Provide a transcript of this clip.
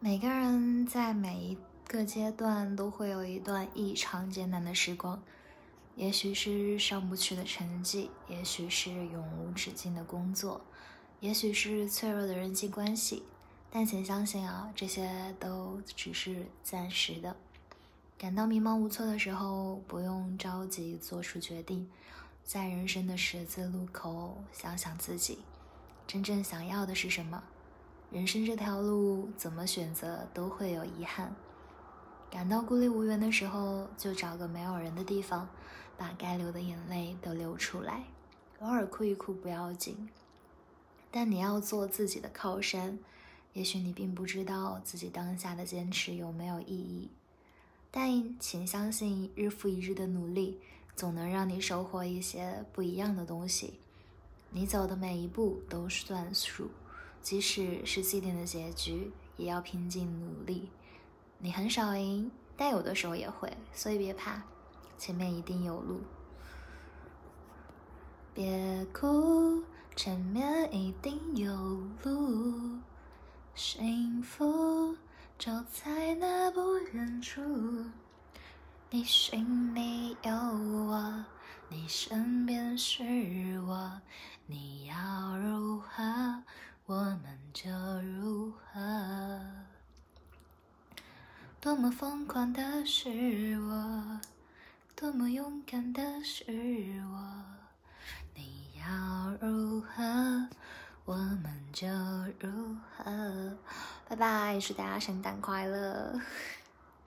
每个人在每一个阶段都会有一段异常艰难的时光，也许是上不去的成绩，也许是永无止境的工作，也许是脆弱的人际关系。但请相信啊，这些都只是暂时的。感到迷茫无措的时候，不用着急做出决定，在人生的十字路口，想想自己真正想要的是什么。人生这条路怎么选择都会有遗憾，感到孤立无援的时候，就找个没有人的地方，把该流的眼泪都流出来，偶尔哭一哭不要紧，但你要做自己的靠山。也许你并不知道自己当下的坚持有没有意义，但请相信，日复一日的努力总能让你收获一些不一样的东西。你走的每一步都算数。即使是既定的结局，也要拼尽努力。你很少赢，但有的时候也会，所以别怕，前面一定有路。别哭，前面一定有路，幸福就在那不远处。你心里有我，你身边是我，你要？就如何？多么疯狂的是我，多么勇敢的是我。你要如何，我们就如何。拜拜，祝大家圣诞快乐！